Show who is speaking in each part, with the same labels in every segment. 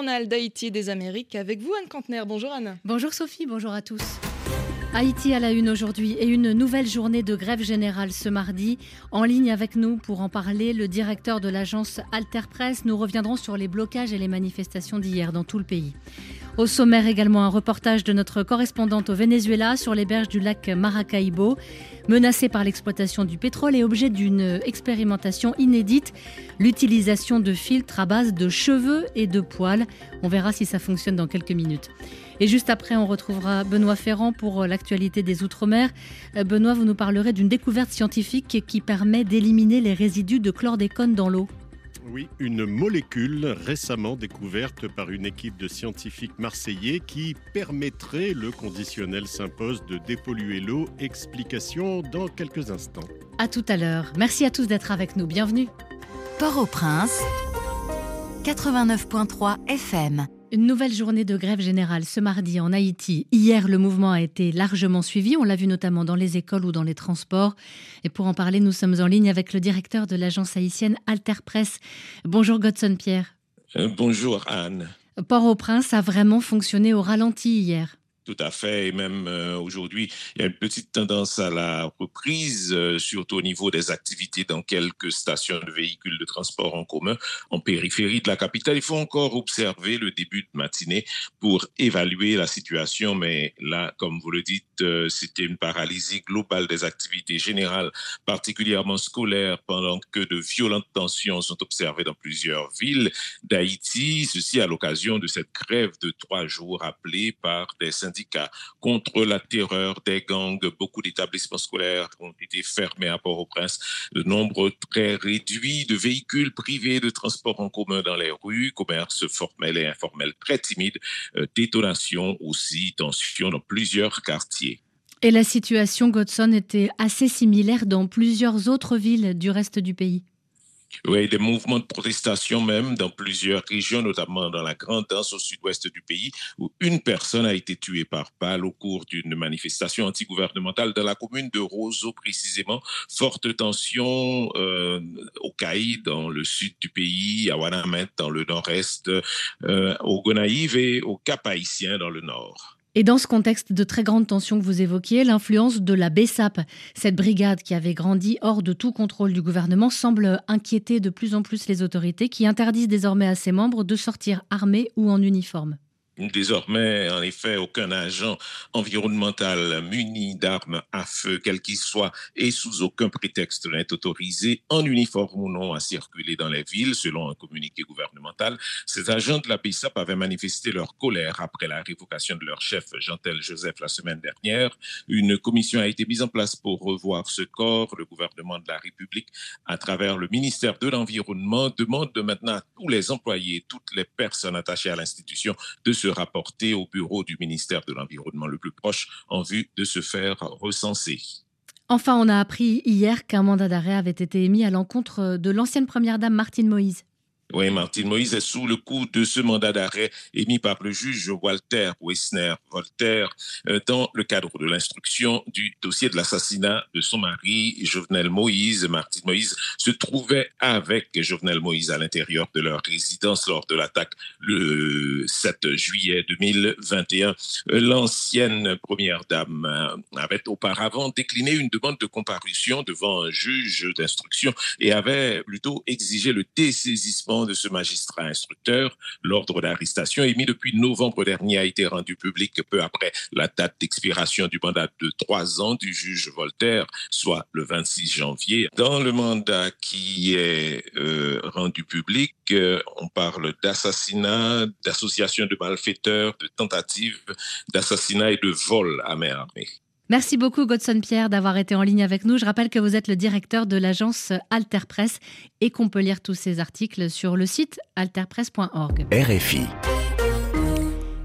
Speaker 1: journal d'Haïti des Amériques avec vous, Anne Cantenaire. Bonjour Anne.
Speaker 2: Bonjour Sophie, bonjour à tous. Haïti à la une aujourd'hui et une nouvelle journée de grève générale ce mardi. En ligne avec nous pour en parler, le directeur de l'agence Alter Press. Nous reviendrons sur les blocages et les manifestations d'hier dans tout le pays. Au sommaire également un reportage de notre correspondante au Venezuela sur les berges du lac Maracaibo, menacé par l'exploitation du pétrole et objet d'une expérimentation inédite, l'utilisation de filtres à base de cheveux et de poils. On verra si ça fonctionne dans quelques minutes. Et juste après, on retrouvera Benoît Ferrand pour l'actualité des Outre-mer. Euh, Benoît, vous nous parlerez d'une découverte scientifique qui permet d'éliminer les résidus de chlordécone dans l'eau.
Speaker 3: Oui, une molécule récemment découverte par une équipe de scientifiques marseillais qui permettrait, le conditionnel s'impose, de dépolluer l'eau. Explication dans quelques instants.
Speaker 2: À tout à l'heure. Merci à tous d'être avec nous. Bienvenue.
Speaker 4: Port-au-Prince, 89.3 FM.
Speaker 2: Une nouvelle journée de grève générale ce mardi en Haïti. Hier, le mouvement a été largement suivi. On l'a vu notamment dans les écoles ou dans les transports. Et pour en parler, nous sommes en ligne avec le directeur de l'agence haïtienne Alter Press. Bonjour Godson Pierre.
Speaker 5: Euh, bonjour Anne.
Speaker 2: Port-au-Prince a vraiment fonctionné au ralenti hier.
Speaker 5: Tout à fait. Et même euh, aujourd'hui, il y a une petite tendance à la reprise, euh, surtout au niveau des activités dans quelques stations de véhicules de transport en commun en périphérie de la capitale. Il faut encore observer le début de matinée pour évaluer la situation. Mais là, comme vous le dites, euh, c'était une paralysie globale des activités générales, particulièrement scolaires, pendant que de violentes tensions sont observées dans plusieurs villes d'Haïti. Ceci à l'occasion de cette grève de trois jours appelée par des syndicats contre la terreur des gangs. Beaucoup d'établissements scolaires ont été fermés à Port-au-Prince. Le nombre très réduit de véhicules privés de transport en commun dans les rues, commerce formel et informel très timide, euh, détonation aussi, tension dans plusieurs quartiers.
Speaker 2: Et la situation, Godson, était assez similaire dans plusieurs autres villes du reste du pays.
Speaker 5: Oui, des mouvements de protestation même dans plusieurs régions, notamment dans la Grande Danse au sud-ouest du pays, où une personne a été tuée par balle au cours d'une manifestation antigouvernementale dans la commune de Roseau précisément. Forte tension euh, au Caïd dans le sud du pays, à Wanamet dans le nord-est, euh, au Gonaïve et au Cap-Haïtien dans le nord.
Speaker 2: Et dans ce contexte de très grande tension que vous évoquiez, l'influence de la BESAP, cette brigade qui avait grandi hors de tout contrôle du gouvernement, semble inquiéter de plus en plus les autorités qui interdisent désormais à ses membres de sortir armés ou en uniforme.
Speaker 5: Désormais, en effet, aucun agent environnemental muni d'armes à feu, quel qu'il soit, et sous aucun prétexte n'est autorisé, en uniforme ou non, à circuler dans les villes, selon un communiqué gouvernemental. Ces agents de la PISAP avaient manifesté leur colère après la révocation de leur chef, Jean-Tel Joseph, la semaine dernière. Une commission a été mise en place pour revoir ce corps. Le gouvernement de la République, à travers le ministère de l'Environnement, demande maintenant à tous les employés, toutes les personnes attachées à l'institution de se rapporter au bureau du ministère de l'Environnement le plus proche en vue de se faire recenser.
Speaker 2: Enfin, on a appris hier qu'un mandat d'arrêt avait été émis à l'encontre de l'ancienne première dame Martine Moïse.
Speaker 5: Oui, Martine Moïse est sous le coup de ce mandat d'arrêt émis par le juge Walter Wessner Voltaire euh, dans le cadre de l'instruction du dossier de l'assassinat de son mari, Jovenel Moïse. Martine Moïse se trouvait avec Jovenel Moïse à l'intérieur de leur résidence lors de l'attaque le 7 juillet 2021. L'ancienne première dame euh, avait auparavant décliné une demande de comparution devant un juge d'instruction et avait plutôt exigé le dessaisissement de ce magistrat instructeur. L'ordre d'arrestation émis depuis novembre dernier a été rendu public peu après la date d'expiration du mandat de trois ans du juge Voltaire, soit le 26 janvier. Dans le mandat qui est euh, rendu public, euh, on parle d'assassinat, d'association de malfaiteurs, de tentative d'assassinat et de vol à main armée.
Speaker 2: Merci beaucoup, Godson Pierre, d'avoir été en ligne avec nous. Je rappelle que vous êtes le directeur de l'agence Alter Press et qu'on peut lire tous ces articles sur le site alterpress.org.
Speaker 4: RFI.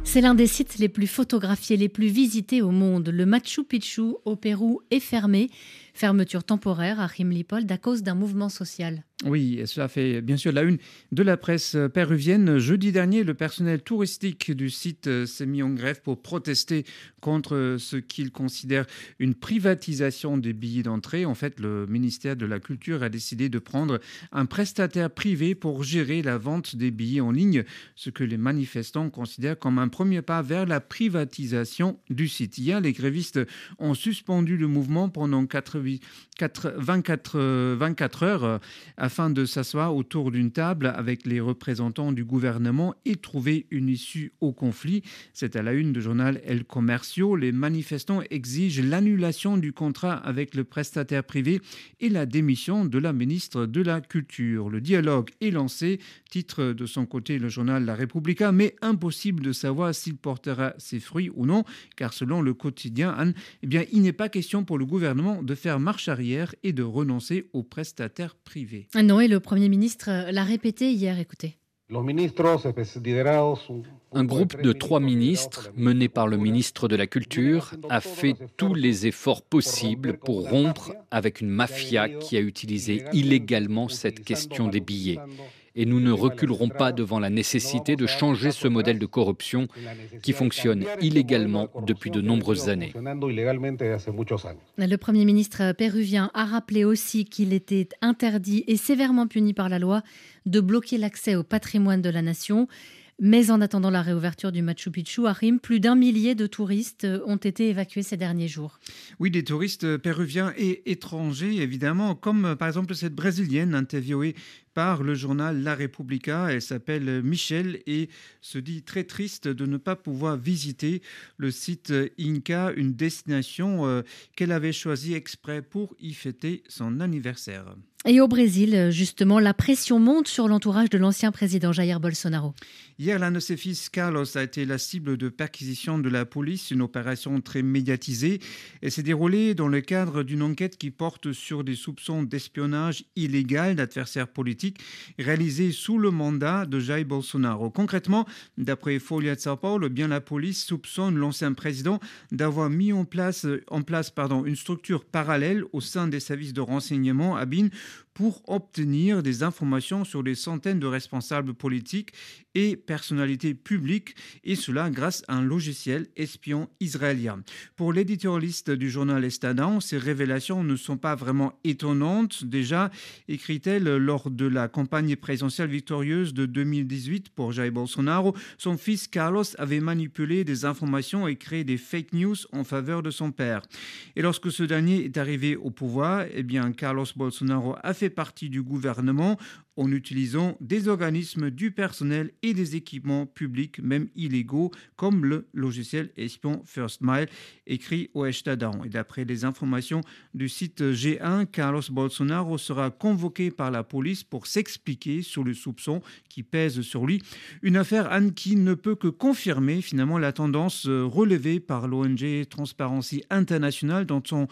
Speaker 2: C'est l'un des sites les plus photographiés, les plus visités au monde. Le Machu Picchu au Pérou est fermé. Fermeture temporaire à Rimlipol à cause d'un mouvement social.
Speaker 6: Oui, cela fait bien sûr la une de la presse péruvienne. Jeudi dernier, le personnel touristique du site s'est mis en grève pour protester contre ce qu'il considère une privatisation des billets d'entrée. En fait, le ministère de la Culture a décidé de prendre un prestataire privé pour gérer la vente des billets en ligne, ce que les manifestants considèrent comme un premier pas vers la privatisation du site. Hier, les grévistes ont suspendu le mouvement pendant 4, 24, 24 heures afin de s'asseoir autour d'une table avec les représentants du gouvernement et trouver une issue au conflit. C'est à la une du journal El Comercio. Les manifestants exigent l'annulation du contrat avec le prestataire privé et la démission de la ministre de la Culture. Le dialogue est lancé, titre de son côté le journal La Repubblica, mais impossible de savoir s'il portera ses fruits ou non, car selon le quotidien Anne, eh bien, il n'est pas question pour le gouvernement de faire marche arrière et de renoncer aux prestataires privés.
Speaker 2: Ah non, et le Premier ministre l'a répété hier, écoutez.
Speaker 7: Un groupe de trois ministres, mené par le ministre de la Culture, a fait tous les efforts possibles pour rompre avec une mafia qui a utilisé illégalement cette question des billets et nous ne reculerons pas devant la nécessité de changer ce modèle de corruption qui fonctionne illégalement depuis de nombreuses années.
Speaker 2: Le Premier ministre péruvien a rappelé aussi qu'il était interdit et sévèrement puni par la loi de bloquer l'accès au patrimoine de la nation. Mais en attendant la réouverture du Machu Picchu à Rim, plus d'un millier de touristes ont été évacués ces derniers jours.
Speaker 6: Oui, des touristes péruviens et étrangers, évidemment, comme par exemple cette brésilienne interviewée par le journal La Repubblica. Elle s'appelle Michel et se dit très triste de ne pas pouvoir visiter le site Inca, une destination euh, qu'elle avait choisie exprès pour y fêter son anniversaire.
Speaker 2: Et au Brésil, justement, la pression monte sur l'entourage de l'ancien président Jair Bolsonaro.
Speaker 6: Hier, l'un de ses fils, Carlos, a été la cible de perquisition de la police, une opération très médiatisée. Elle s'est déroulée dans le cadre d'une enquête qui porte sur des soupçons d'espionnage illégal d'adversaires politiques réalisés sous le mandat de Jair Bolsonaro. Concrètement, d'après Folia de Sao Paulo, bien la police soupçonne l'ancien président d'avoir mis en place, une structure parallèle au sein des services de renseignement à BIN pour obtenir des informations sur des centaines de responsables politiques et personnalités publiques, et cela grâce à un logiciel espion israélien. Pour l'éditorialiste du journal Estadão, ces révélations ne sont pas vraiment étonnantes. Déjà, écrit-elle lors de la campagne présidentielle victorieuse de 2018 pour Jair Bolsonaro, son fils Carlos avait manipulé des informations et créé des fake news en faveur de son père. Et lorsque ce dernier est arrivé au pouvoir, eh bien, Carlos Bolsonaro a fait partie du gouvernement en utilisant des organismes, du personnel et des équipements publics, même illégaux, comme le logiciel espion First Mile, écrit au Estadão. Et d'après les informations du site G1, Carlos Bolsonaro sera convoqué par la police pour s'expliquer sur le soupçon qui pèse sur lui. Une affaire, qui ne peut que confirmer finalement la tendance relevée par l'ONG Transparency International dans son,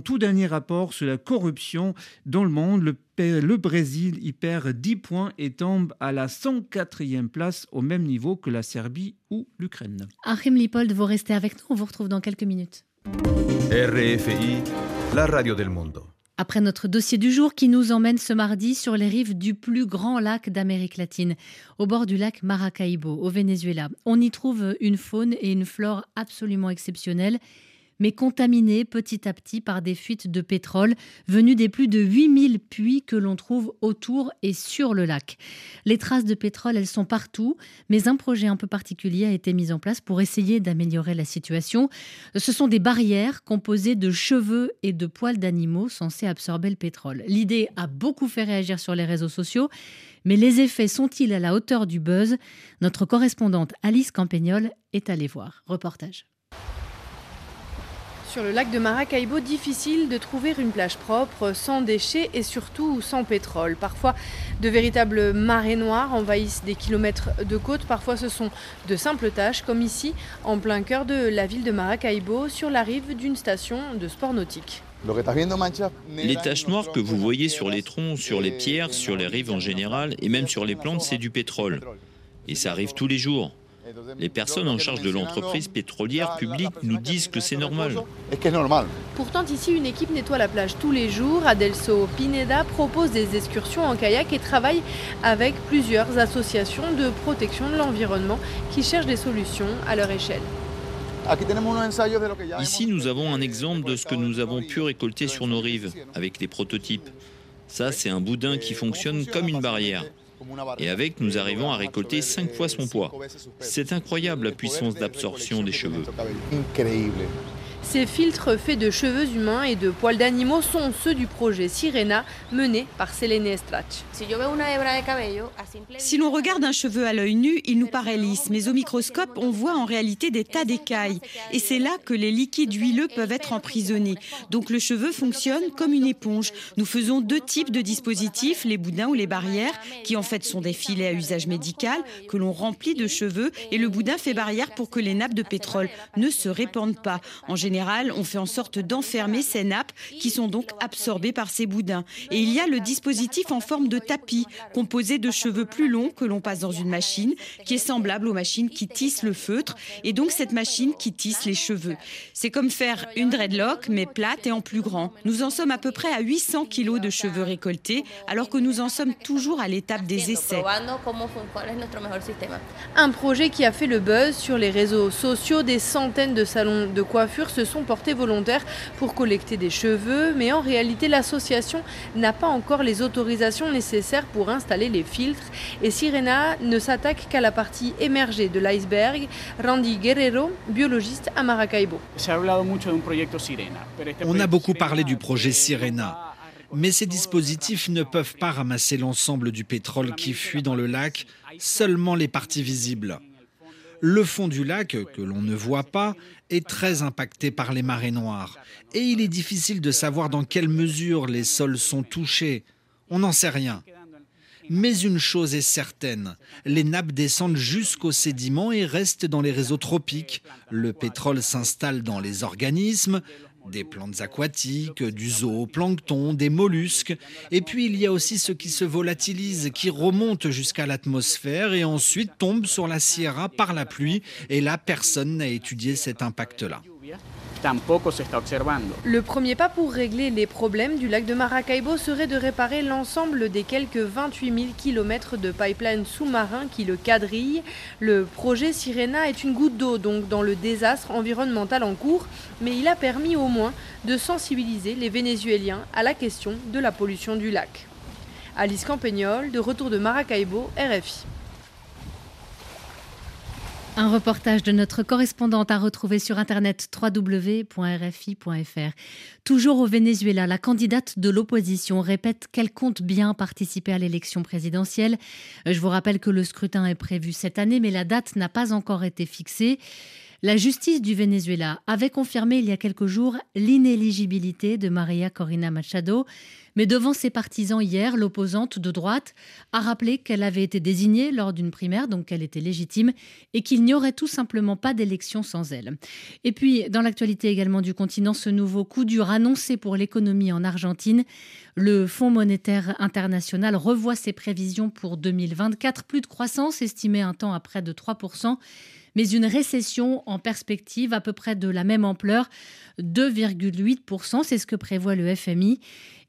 Speaker 6: tout dernier rapport sur la corruption dans le monde. Le Brésil y perd 10 points et tombe à la 104e place au même niveau que la Serbie ou l'Ukraine.
Speaker 2: Achim Lipold, vous restez avec nous, on vous retrouve dans quelques minutes.
Speaker 8: RFI, la radio del mundo.
Speaker 2: Après notre dossier du jour qui nous emmène ce mardi sur les rives du plus grand lac d'Amérique latine, au bord du lac Maracaibo, au Venezuela. On y trouve une faune et une flore absolument exceptionnelles mais contaminés petit à petit par des fuites de pétrole venues des plus de 8000 puits que l'on trouve autour et sur le lac. Les traces de pétrole, elles sont partout, mais un projet un peu particulier a été mis en place pour essayer d'améliorer la situation. Ce sont des barrières composées de cheveux et de poils d'animaux censés absorber le pétrole. L'idée a beaucoup fait réagir sur les réseaux sociaux, mais les effets sont-ils à la hauteur du buzz? Notre correspondante Alice Campagnol est allée voir. Reportage.
Speaker 1: Sur le lac de Maracaibo, difficile de trouver une plage propre, sans déchets et surtout sans pétrole. Parfois, de véritables marées noires envahissent des kilomètres de côte. Parfois, ce sont de simples taches, comme ici, en plein cœur de la ville de Maracaibo, sur la rive d'une station de sport nautique.
Speaker 9: Les taches noires que vous voyez sur les troncs, sur les pierres, sur les rives en général, et même sur les plantes, c'est du pétrole. Et ça arrive tous les jours. Les personnes en charge de l'entreprise pétrolière publique nous disent que c'est normal.
Speaker 1: Pourtant, ici, une équipe nettoie la plage tous les jours. Adelso Pineda propose des excursions en kayak et travaille avec plusieurs associations de protection de l'environnement qui cherchent des solutions à leur échelle.
Speaker 9: Ici, nous avons un exemple de ce que nous avons pu récolter sur nos rives avec des prototypes. Ça, c'est un boudin qui fonctionne comme une barrière. Et avec, nous arrivons à récolter 5 fois son poids. C'est incroyable la puissance d'absorption des cheveux.
Speaker 1: Ces filtres faits de cheveux humains et de poils d'animaux sont ceux du projet Sirena mené par Selene Estrach.
Speaker 10: Si l'on regarde un cheveu à l'œil nu, il nous paraît lisse, mais au microscope, on voit en réalité des tas d'écailles. Et c'est là que les liquides huileux peuvent être emprisonnés. Donc le cheveu fonctionne comme une éponge. Nous faisons deux types de dispositifs, les boudins ou les barrières, qui en fait sont des filets à usage médical que l'on remplit de cheveux et le boudin fait barrière pour que les nappes de pétrole ne se répandent pas. En général, on fait en sorte d'enfermer ces nappes qui sont donc absorbées par ces boudins. Et il y a le dispositif en forme de tapis, composé de cheveux plus longs que l'on passe dans une machine, qui est semblable aux machines qui tissent le feutre, et donc cette machine qui tisse les cheveux. C'est comme faire une dreadlock, mais plate et en plus grand. Nous en sommes à peu près à 800 kilos de cheveux récoltés, alors que nous en sommes toujours à l'étape des essais.
Speaker 1: Un projet qui a fait le buzz sur les réseaux sociaux, des centaines de salons de coiffure se sont portés volontaires pour collecter des cheveux, mais en réalité l'association n'a pas encore les autorisations nécessaires pour installer les filtres et Sirena ne s'attaque qu'à la partie émergée de l'iceberg. Randy Guerrero, biologiste à Maracaibo.
Speaker 11: On a beaucoup parlé du projet Sirena. Mais ces dispositifs ne peuvent pas ramasser l'ensemble du pétrole qui fuit dans le lac, seulement les parties visibles. Le fond du lac, que l'on ne voit pas, est très impacté par les marées noires. Et il est difficile de savoir dans quelle mesure les sols sont touchés. On n'en sait rien. Mais une chose est certaine, les nappes descendent jusqu'aux sédiments et restent dans les réseaux tropiques. Le pétrole s'installe dans les organismes, des plantes aquatiques, du zooplancton, des mollusques. Et puis il y a aussi ce qui se volatilise, qui remonte jusqu'à l'atmosphère et ensuite tombe sur la Sierra par la pluie. Et là, personne n'a étudié cet impact-là.
Speaker 1: Le premier pas pour régler les problèmes du lac de Maracaibo serait de réparer l'ensemble des quelques 28 000 km de pipeline sous-marin qui le quadrillent. Le projet Sirena est une goutte d'eau donc dans le désastre environnemental en cours, mais il a permis au moins de sensibiliser les Vénézuéliens à la question de la pollution du lac. Alice Campagnol, de retour de Maracaibo, RFI.
Speaker 2: Un reportage de notre correspondante à retrouver sur internet www.rfi.fr. Toujours au Venezuela, la candidate de l'opposition répète qu'elle compte bien participer à l'élection présidentielle. Je vous rappelle que le scrutin est prévu cette année, mais la date n'a pas encore été fixée. La justice du Venezuela avait confirmé il y a quelques jours l'inéligibilité de Maria Corina Machado. Mais devant ses partisans hier, l'opposante de droite a rappelé qu'elle avait été désignée lors d'une primaire, donc qu'elle était légitime, et qu'il n'y aurait tout simplement pas d'élection sans elle. Et puis, dans l'actualité également du continent, ce nouveau coup dur annoncé pour l'économie en Argentine. Le Fonds monétaire international revoit ses prévisions pour 2024, plus de croissance estimée un temps à près de 3% mais une récession en perspective à peu près de la même ampleur, 2,8%, c'est ce que prévoit le FMI.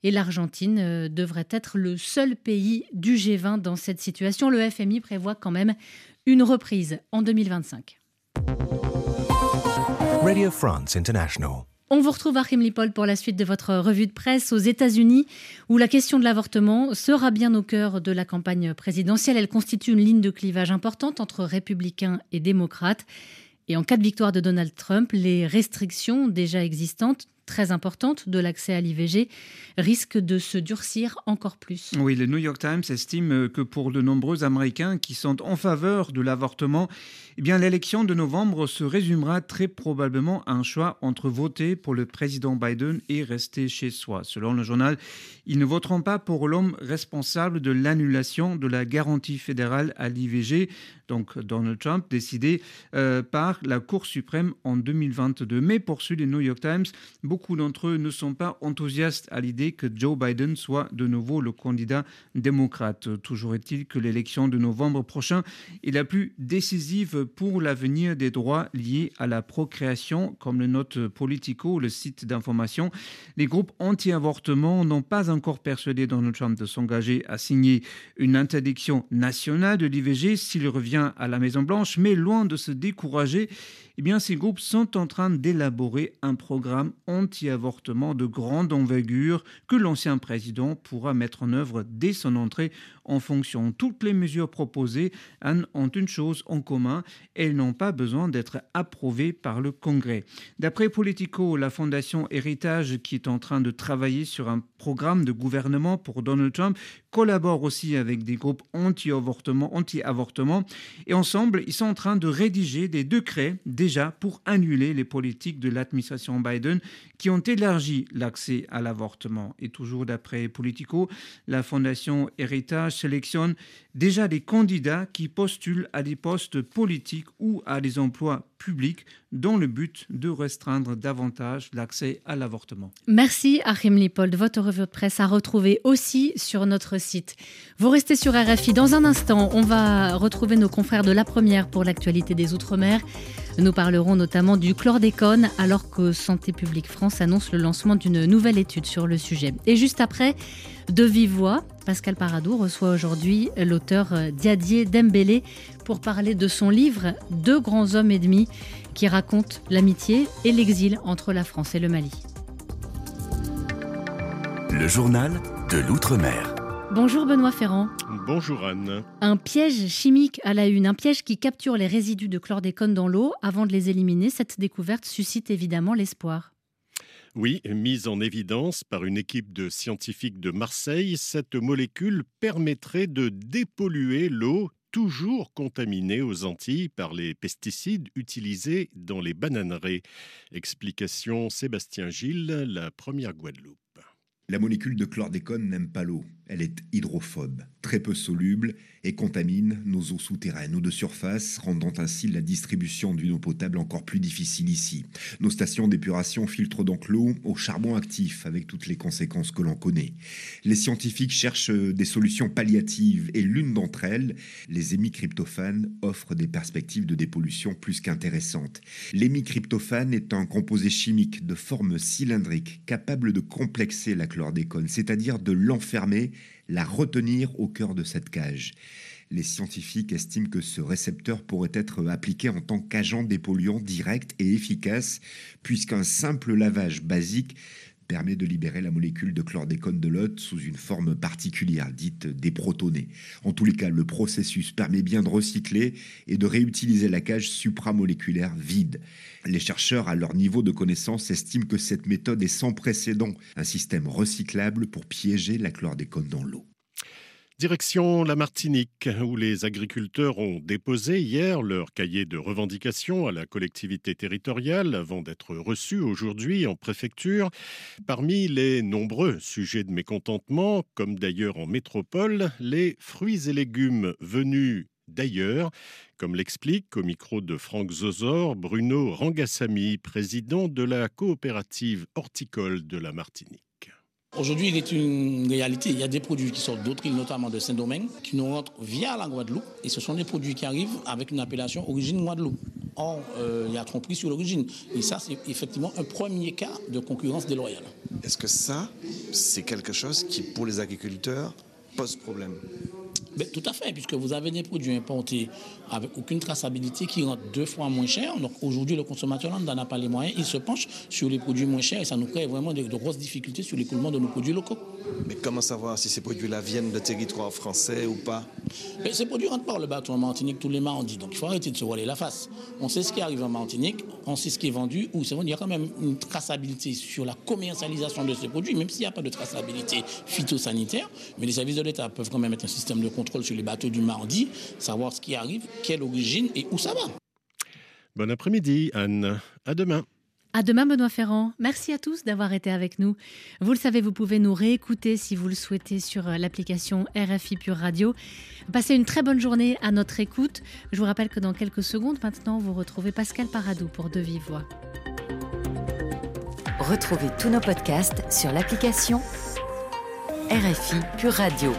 Speaker 2: Et l'Argentine euh, devrait être le seul pays du G20 dans cette situation. Le FMI prévoit quand même une reprise en 2025.
Speaker 8: Radio France International.
Speaker 2: On vous retrouve à Lipol pour la suite de votre revue de presse aux États-Unis, où la question de l'avortement sera bien au cœur de la campagne présidentielle. Elle constitue une ligne de clivage importante entre républicains et démocrates. Et en cas de victoire de Donald Trump, les restrictions déjà existantes très importante de l'accès à l'IVG risque de se durcir encore plus.
Speaker 6: Oui, le New York Times estime que pour de nombreux Américains qui sont en faveur de l'avortement, eh bien l'élection de novembre se résumera très probablement à un choix entre voter pour le président Biden et rester chez soi. Selon le journal, ils ne voteront pas pour l'homme responsable de l'annulation de la garantie fédérale à l'IVG, donc Donald Trump, décidé euh, par la Cour suprême en 2022. Mais poursuit le New York Times, beaucoup beaucoup d'entre eux ne sont pas enthousiastes à l'idée que Joe Biden soit de nouveau le candidat démocrate. Toujours est-il que l'élection de novembre prochain est la plus décisive pour l'avenir des droits liés à la procréation, comme le note Politico, le site d'information. Les groupes anti-avortement n'ont pas encore persuadé Donald Trump de s'engager à signer une interdiction nationale de l'IVG s'il revient à la Maison-Blanche, mais loin de se décourager, eh bien, ces groupes sont en train d'élaborer un programme anti-avortement de grande envergure que l'ancien président pourra mettre en œuvre dès son entrée en fonction. Toutes les mesures proposées ont une chose en commun, elles n'ont pas besoin d'être approuvées par le Congrès. D'après Politico, la fondation Héritage, qui est en train de travailler sur un programme de gouvernement pour Donald Trump, collabore aussi avec des groupes anti-avortement, anti-avortement, et ensemble, ils sont en train de rédiger des décrets déjà pour annuler les politiques de l'administration Biden qui ont élargi l'accès à l'avortement. Et toujours d'après Politico, la fondation Héritage sélectionne déjà des candidats qui postulent à des postes politiques ou à des emplois publics dans le but de restreindre davantage l'accès à l'avortement.
Speaker 2: Merci Achim Lipold. Votre revue de presse à retrouver aussi sur notre site. Vous restez sur RFI. Dans un instant, on va retrouver nos confrères de la première pour l'actualité des Outre-mer. Nous parlerons notamment du chlordécone alors que Santé publique France annonce le lancement d'une nouvelle étude sur le sujet. Et juste après, de vive voix, Pascal Paradou reçoit aujourd'hui l'auteur Diadier Dembélé pour parler de son livre Deux grands hommes et demi qui raconte l'amitié et l'exil entre la France et le Mali.
Speaker 12: Le journal de l'Outre-mer.
Speaker 2: Bonjour Benoît Ferrand.
Speaker 3: Bonjour Anne.
Speaker 2: Un piège chimique à la une, un piège qui capture les résidus de chlordécone dans l'eau avant de les éliminer. Cette découverte suscite évidemment l'espoir.
Speaker 3: Oui, mise en évidence par une équipe de scientifiques de Marseille, cette molécule permettrait de dépolluer l'eau toujours contaminée aux Antilles par les pesticides utilisés dans les bananeraies. Explication Sébastien Gilles, la première Guadeloupe.
Speaker 13: La molécule de chlordécone n'aime pas l'eau. Elle est hydrophobe, très peu soluble et contamine nos eaux souterraines ou de surface, rendant ainsi la distribution d'une eau potable encore plus difficile ici. Nos stations d'épuration filtrent donc l'eau au charbon actif avec toutes les conséquences que l'on connaît. Les scientifiques cherchent des solutions palliatives et l'une d'entre elles, les hémicryptophanes, offre des perspectives de dépollution plus qu'intéressantes. L'hémicryptophane est un composé chimique de forme cylindrique capable de complexer la c'est-à-dire de l'enfermer la retenir au cœur de cette cage. Les scientifiques estiment que ce récepteur pourrait être appliqué en tant qu'agent dépolluant direct et efficace, puisqu'un simple lavage basique permet de libérer la molécule de chlordécone de l'hôte sous une forme particulière, dite déprotonée. En tous les cas, le processus permet bien de recycler et de réutiliser la cage supramoléculaire vide. Les chercheurs, à leur niveau de connaissance, estiment que cette méthode est sans précédent, un système recyclable pour piéger la chlordécone dans l'eau.
Speaker 3: Direction la Martinique, où les agriculteurs ont déposé hier leur cahier de revendications à la collectivité territoriale avant d'être reçus aujourd'hui en préfecture. Parmi les nombreux sujets de mécontentement, comme d'ailleurs en métropole, les fruits et légumes venus d'ailleurs, comme l'explique au micro de Franck Zozor Bruno Rangassami, président de la coopérative horticole de la Martinique.
Speaker 14: Aujourd'hui, il est une réalité. Il y a des produits qui sortent d'autres îles, notamment de Saint-Domingue, qui nous rentrent via la Guadeloupe. Et ce sont des produits qui arrivent avec une appellation origine Guadeloupe. Or, euh, il y a tromperie sur l'origine. Et ça, c'est effectivement un premier cas de concurrence déloyale.
Speaker 15: Est-ce que ça, c'est quelque chose qui, pour les agriculteurs, pose problème?
Speaker 14: Tout à fait, puisque vous avez des produits importés avec aucune traçabilité qui rentrent deux fois moins cher. Donc aujourd'hui, le consommateur n'en a pas les moyens. Il se penche sur les produits moins chers et ça nous crée vraiment de, grosses difficultés sur l'écoulement de nos produits locaux.
Speaker 15: Mais comment savoir si ces produits-là viennent de territoire français ou pas?
Speaker 14: Ces produits rentrent par le bateau en Martinique tous les mardis. Donc il faut arrêter de se voiler la face. On sait ce qui arrive en Martinique, on sait ce qui est vendu. Ou c'est vrai, il y a quand même une traçabilité sur la commercialisation de ces produits, même s'il n'y a pas de traçabilité phytosanitaire. Mais les services de l'État peuvent quand même mettre un système de contrôle sur les bateaux du mardi, savoir ce qui arrive, quelle origine et où ça va.
Speaker 3: Bon après-midi, Anne. À demain.
Speaker 2: À demain, Benoît Ferrand. Merci à tous d'avoir été avec nous. Vous le savez, vous pouvez nous réécouter si vous le souhaitez sur l'application RFI Pure Radio. Passez une très bonne journée à notre écoute. Je vous rappelle que dans quelques secondes maintenant, vous retrouvez Pascal Paradou pour De Vive Voix.
Speaker 10: Retrouvez tous nos podcasts sur l'application RFI Pure Radio.